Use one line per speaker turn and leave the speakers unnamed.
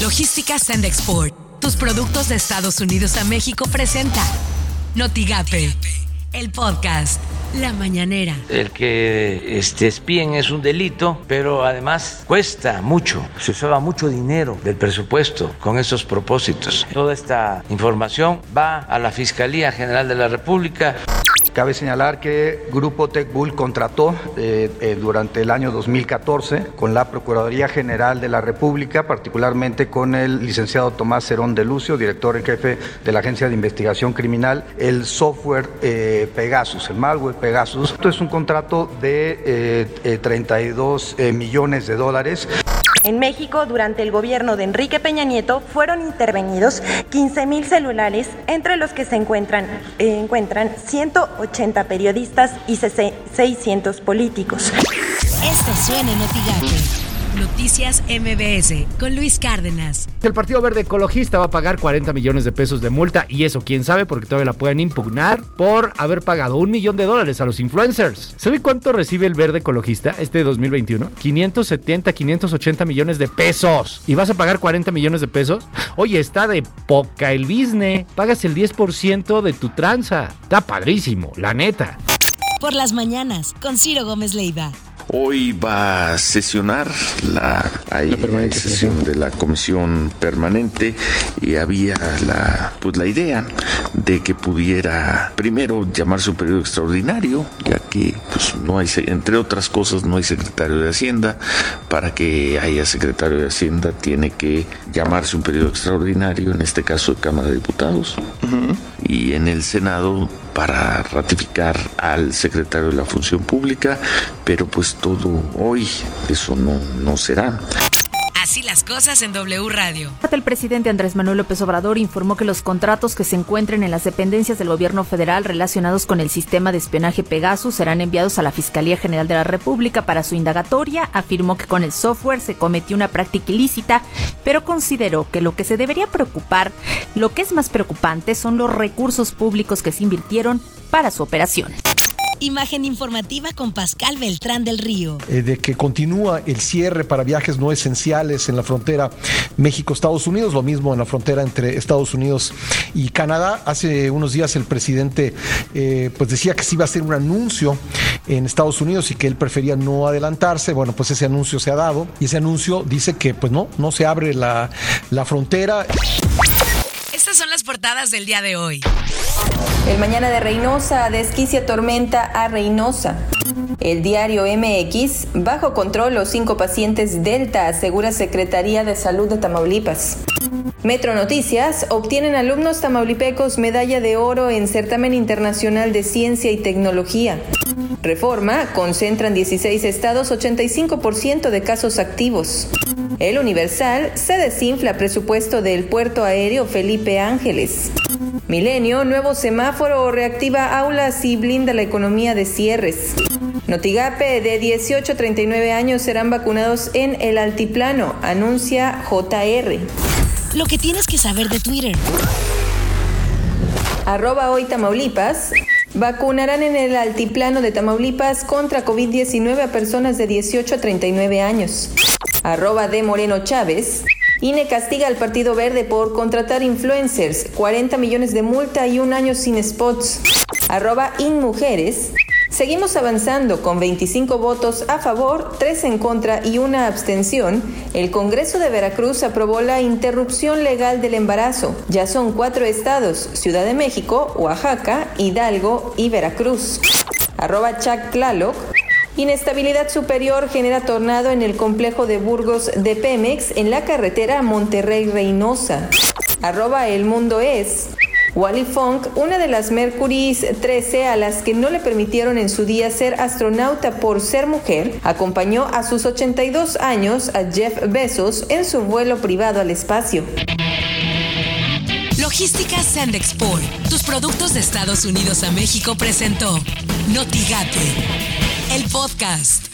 Logística Send Export. Tus productos de Estados Unidos a México presenta Notigape, el podcast. La mañanera.
El que este, espíen es un delito, pero además cuesta mucho. Se usaba mucho dinero del presupuesto con esos propósitos. Toda esta información va a la Fiscalía General de la República.
Cabe señalar que Grupo TecBull contrató eh, eh, durante el año 2014 con la Procuraduría General de la República, particularmente con el licenciado Tomás Cerón de Lucio, director en jefe de la Agencia de Investigación Criminal, el software eh, Pegasus, el malware Pegasus. Esto es un contrato de 32 millones de dólares.
En México, durante el gobierno de Enrique Peña Nieto, fueron intervenidos 15 mil celulares, entre los que se encuentran, encuentran 180 periodistas y 600 políticos.
Esto suena en Noticias MBS con Luis Cárdenas.
El Partido Verde Ecologista va a pagar 40 millones de pesos de multa y eso quién sabe porque todavía la pueden impugnar por haber pagado un millón de dólares a los influencers. ¿Sabe cuánto recibe el Verde Ecologista este 2021? 570, 580 millones de pesos. ¿Y vas a pagar 40 millones de pesos? Oye, está de poca el business. Pagas el 10% de tu tranza. Está padrísimo, la neta.
Por las mañanas, con Ciro Gómez Leiva.
Hoy va a sesionar la, sesión de la comisión permanente y había la, pues, la idea de que pudiera primero llamarse un periodo extraordinario, ya que pues, no hay, entre otras cosas, no hay secretario de Hacienda. Para que haya secretario de Hacienda tiene que llamarse un periodo extraordinario, en este caso de Cámara de Diputados. Y en el Senado para ratificar al secretario de la Función Pública, pero pues todo hoy eso no, no será.
Así las cosas en W Radio.
El presidente Andrés Manuel López Obrador informó que los contratos que se encuentren en las dependencias del gobierno federal relacionados con el sistema de espionaje Pegasus serán enviados a la Fiscalía General de la República para su indagatoria. Afirmó que con el software se cometió una práctica ilícita, pero consideró que lo que se debería preocupar, lo que es más preocupante, son los recursos públicos que se invirtieron para su operación.
Imagen informativa con Pascal Beltrán del Río.
Eh, de que continúa el cierre para viajes no esenciales en la frontera México-Estados Unidos, lo mismo en la frontera entre Estados Unidos y Canadá. Hace unos días el presidente eh, pues decía que se iba a hacer un anuncio en Estados Unidos y que él prefería no adelantarse. Bueno, pues ese anuncio se ha dado y ese anuncio dice que pues no, no se abre la, la frontera.
Estas son las portadas del día de hoy.
El mañana de Reynosa desquicia tormenta a Reynosa. El diario MX, bajo control los cinco pacientes Delta, asegura Secretaría de Salud de Tamaulipas. Metro Noticias, obtienen alumnos tamaulipecos medalla de oro en certamen internacional de ciencia y tecnología. Reforma, concentran 16 estados 85% de casos activos. El Universal, se desinfla presupuesto del puerto aéreo Felipe Ángeles. Milenio, nuevo semáforo reactiva aulas y blinda la economía de cierres. Notigape de 18 a 39 años serán vacunados en el altiplano, anuncia JR.
Lo que tienes que saber de Twitter.
Arroba hoy Tamaulipas. Vacunarán en el altiplano de Tamaulipas contra COVID-19 a personas de 18 a 39 años. Arroba de Moreno Chávez. INE castiga al Partido Verde por contratar influencers, 40 millones de multa y un año sin spots. Arroba InMujeres. Seguimos avanzando con 25 votos a favor, 3 en contra y una abstención. El Congreso de Veracruz aprobó la interrupción legal del embarazo. Ya son cuatro estados, Ciudad de México, Oaxaca, Hidalgo y Veracruz. Arroba Chuck Inestabilidad superior genera tornado en el complejo de Burgos de Pemex en la carretera Monterrey-Reynosa. Arroba el mundo es. Wally Funk, una de las Mercury's 13 a las que no le permitieron en su día ser astronauta por ser mujer, acompañó a sus 82 años a Jeff Bezos en su vuelo privado al espacio.
Logística Sand Export, tus productos de Estados Unidos a México presentó Notigate el podcast.